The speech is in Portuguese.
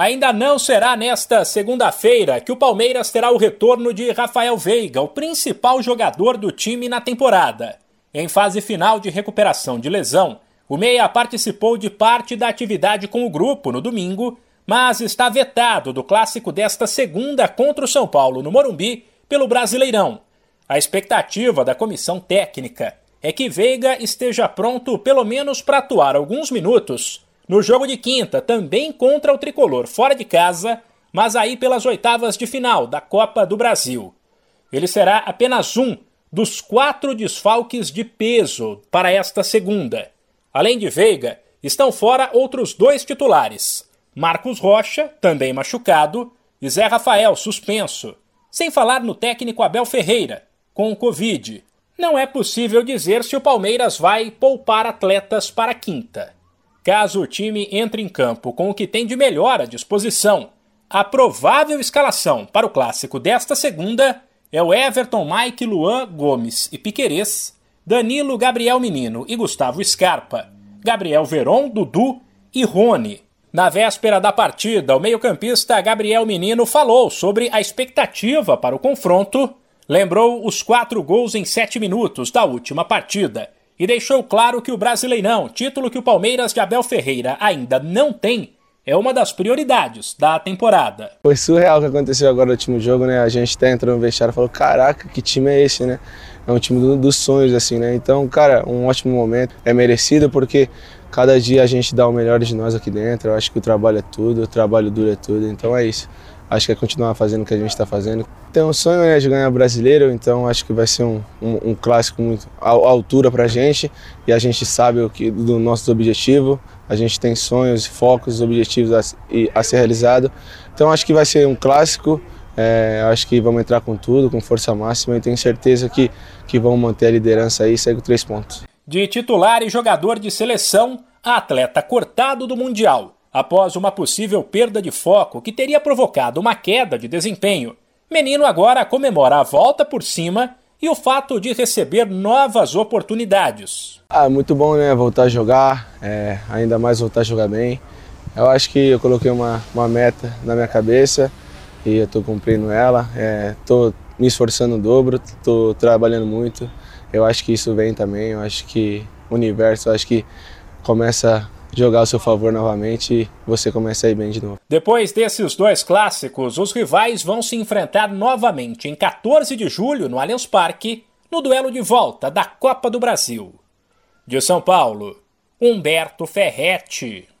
Ainda não será nesta segunda-feira que o Palmeiras terá o retorno de Rafael Veiga, o principal jogador do time na temporada. Em fase final de recuperação de lesão, o Meia participou de parte da atividade com o grupo no domingo, mas está vetado do clássico desta segunda contra o São Paulo no Morumbi pelo Brasileirão. A expectativa da comissão técnica é que Veiga esteja pronto pelo menos para atuar alguns minutos no jogo de quinta, também contra o tricolor fora de casa, mas aí pelas oitavas de final da Copa do Brasil. Ele será apenas um dos quatro desfalques de peso para esta segunda. Além de Veiga, estão fora outros dois titulares: Marcos Rocha, também machucado, e Zé Rafael, suspenso. Sem falar no técnico Abel Ferreira, com o Covid. Não é possível dizer se o Palmeiras vai poupar atletas para quinta. Caso o time entre em campo com o que tem de melhor à disposição, a provável escalação para o clássico desta segunda é o Everton, Mike, Luan, Gomes e Piquerez, Danilo, Gabriel Menino e Gustavo Scarpa, Gabriel Veron, Dudu e Rony. Na véspera da partida, o meio-campista Gabriel Menino falou sobre a expectativa para o confronto, lembrou os quatro gols em sete minutos da última partida e deixou claro que o Brasileirão, título que o Palmeiras de Abel Ferreira ainda não tem, é uma das prioridades da temporada. Foi surreal o que aconteceu agora no último jogo, né? A gente até entrou no vestiário e falou: caraca, que time é esse, né? É um time do, dos sonhos, assim, né? Então, cara, um ótimo momento. É merecido porque cada dia a gente dá o melhor de nós aqui dentro. Eu acho que o trabalho é tudo, o trabalho duro é tudo. Então é isso acho que é continuar fazendo o que a gente está fazendo. Tem um sonho né, de ganhar brasileiro, então acho que vai ser um, um, um clássico muito à altura para a gente e a gente sabe o que do nosso objetivo. A gente tem sonhos, focos, objetivos a, a ser realizado. Então acho que vai ser um clássico. É, acho que vamos entrar com tudo, com força máxima e tenho certeza que, que vamos manter a liderança aí e com três pontos. De titular e jogador de seleção, atleta cortado do Mundial após uma possível perda de foco que teria provocado uma queda de desempenho. Menino agora comemora a volta por cima e o fato de receber novas oportunidades. Ah, muito bom, né? Voltar a jogar, é, ainda mais voltar a jogar bem. Eu acho que eu coloquei uma, uma meta na minha cabeça e eu estou cumprindo ela. Estou é, me esforçando o dobro, estou trabalhando muito. Eu acho que isso vem também. Eu acho que o universo, acho que começa jogar ao seu favor novamente e você começa a ir bem de novo. Depois desses dois clássicos, os rivais vão se enfrentar novamente em 14 de julho no Allianz Parque, no duelo de volta da Copa do Brasil. De São Paulo, Humberto Ferretti.